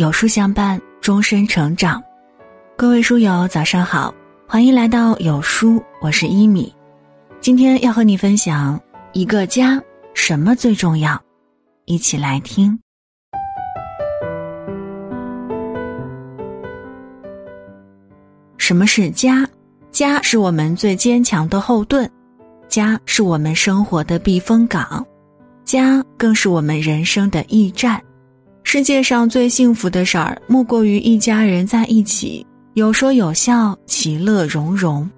有书相伴，终身成长。各位书友，早上好，欢迎来到有书，我是一米。今天要和你分享一个家什么最重要，一起来听。什么是家？家是我们最坚强的后盾，家是我们生活的避风港，家更是我们人生的驿站。世界上最幸福的事儿，莫过于一家人在一起，有说有笑，其乐融融。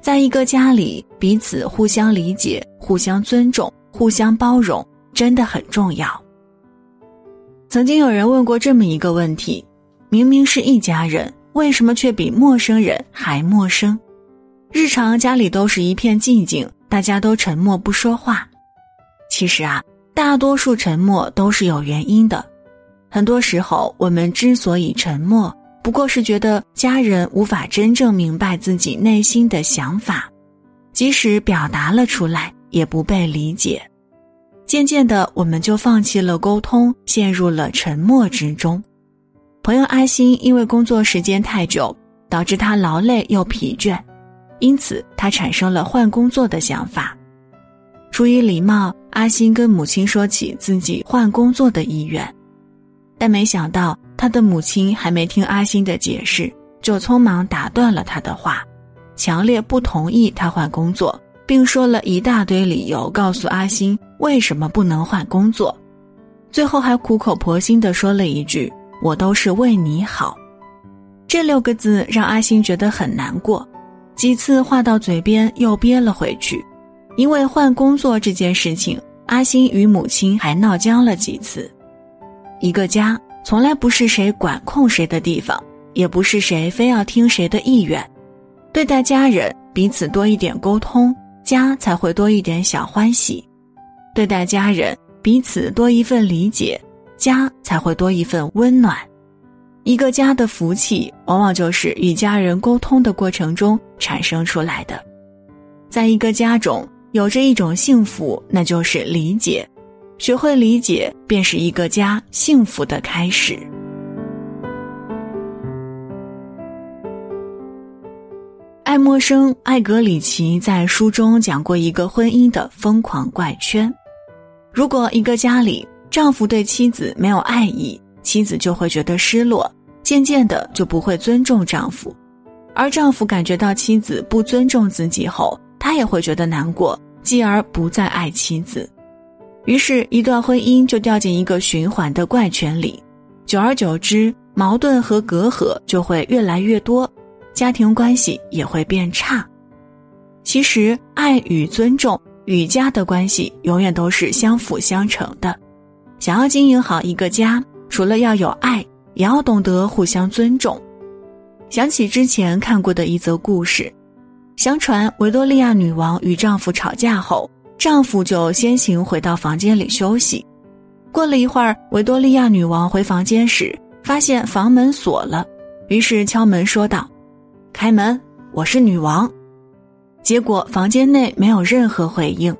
在一个家里，彼此互相理解、互相尊重、互相包容，真的很重要。曾经有人问过这么一个问题：明明是一家人，为什么却比陌生人还陌生？日常家里都是一片寂静，大家都沉默不说话。其实啊，大多数沉默都是有原因的。很多时候，我们之所以沉默，不过是觉得家人无法真正明白自己内心的想法，即使表达了出来，也不被理解。渐渐的，我们就放弃了沟通，陷入了沉默之中。朋友阿星因为工作时间太久，导致他劳累又疲倦，因此他产生了换工作的想法。出于礼貌，阿星跟母亲说起自己换工作的意愿。但没想到，他的母亲还没听阿星的解释，就匆忙打断了他的话，强烈不同意他换工作，并说了一大堆理由，告诉阿星为什么不能换工作。最后还苦口婆心地说了一句：“我都是为你好。”这六个字让阿星觉得很难过，几次话到嘴边又憋了回去。因为换工作这件事情，阿星与母亲还闹僵了几次。一个家从来不是谁管控谁的地方，也不是谁非要听谁的意愿。对待家人，彼此多一点沟通，家才会多一点小欢喜；对待家人，彼此多一份理解，家才会多一份温暖。一个家的福气，往往就是与家人沟通的过程中产生出来的。在一个家中，有着一种幸福，那就是理解。学会理解，便是一个家幸福的开始。爱默生·艾格里奇在书中讲过一个婚姻的疯狂怪圈：如果一个家里丈夫对妻子没有爱意，妻子就会觉得失落，渐渐的就不会尊重丈夫；而丈夫感觉到妻子不尊重自己后，他也会觉得难过，继而不再爱妻子。于是，一段婚姻就掉进一个循环的怪圈里，久而久之，矛盾和隔阂就会越来越多，家庭关系也会变差。其实，爱与尊重与家的关系永远都是相辅相成的。想要经营好一个家，除了要有爱，也要懂得互相尊重。想起之前看过的一则故事，相传维多利亚女王与丈夫吵架后。丈夫就先行回到房间里休息。过了一会儿，维多利亚女王回房间时，发现房门锁了，于是敲门说道：“开门，我是女王。”结果房间内没有任何回应，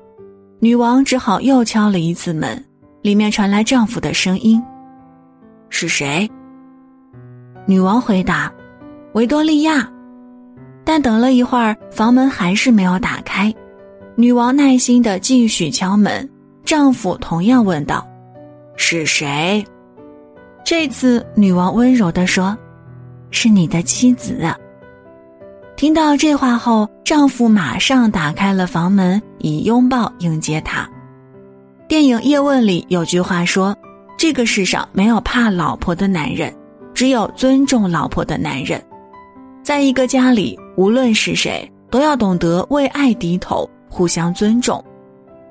女王只好又敲了一次门，里面传来丈夫的声音：“是谁？”女王回答：“维多利亚。”但等了一会儿，房门还是没有打开。女王耐心的继续敲门，丈夫同样问道：“是谁？”这次女王温柔的说：“是你的妻子。”听到这话后，丈夫马上打开了房门，以拥抱迎接她。电影《叶问》里有句话说：“这个世上没有怕老婆的男人，只有尊重老婆的男人。”在一个家里，无论是谁，都要懂得为爱低头。互相尊重，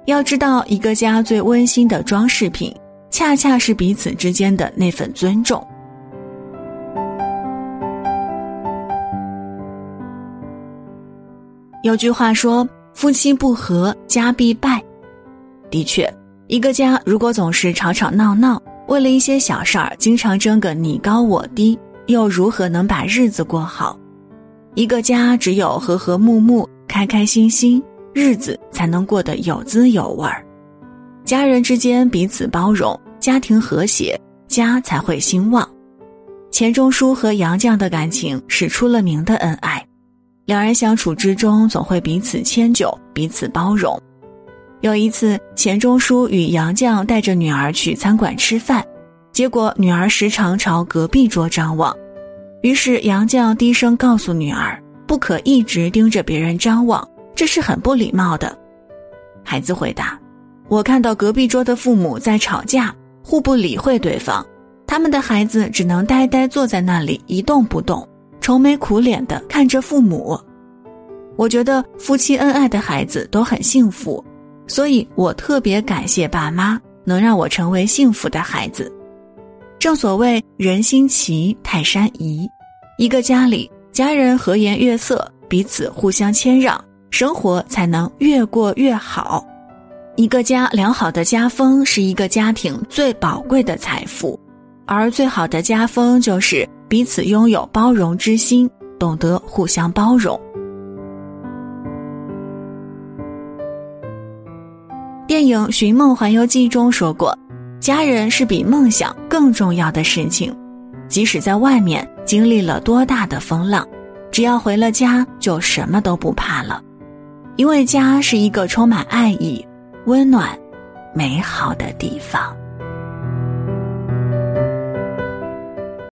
要知道，一个家最温馨的装饰品，恰恰是彼此之间的那份尊重。有句话说：“夫妻不和，家必败。”的确，一个家如果总是吵吵闹闹，为了一些小事儿经常争个你高我低，又如何能把日子过好？一个家只有和和睦睦、开开心心。日子才能过得有滋有味儿，家人之间彼此包容，家庭和谐，家才会兴旺。钱钟书和杨绛的感情是出了名的恩爱，两人相处之中总会彼此迁就、彼此包容。有一次，钱钟书与杨绛带着女儿去餐馆吃饭，结果女儿时常朝隔壁桌张望，于是杨绛低声告诉女儿，不可一直盯着别人张望，这是很不礼貌的。孩子回答：“我看到隔壁桌的父母在吵架，互不理会对方。”他们的孩子只能呆呆坐在那里一动不动，愁眉苦脸的看着父母。我觉得夫妻恩爱的孩子都很幸福，所以我特别感谢爸妈能让我成为幸福的孩子。正所谓人心齐，泰山移，一个家里家人和颜悦色，彼此互相谦让，生活才能越过越好。一个家良好的家风是一个家庭最宝贵的财富。而最好的家风就是彼此拥有包容之心，懂得互相包容。电影《寻梦环游记》中说过：“家人是比梦想更重要的事情。即使在外面经历了多大的风浪，只要回了家，就什么都不怕了。因为家是一个充满爱意、温暖、美好的地方。”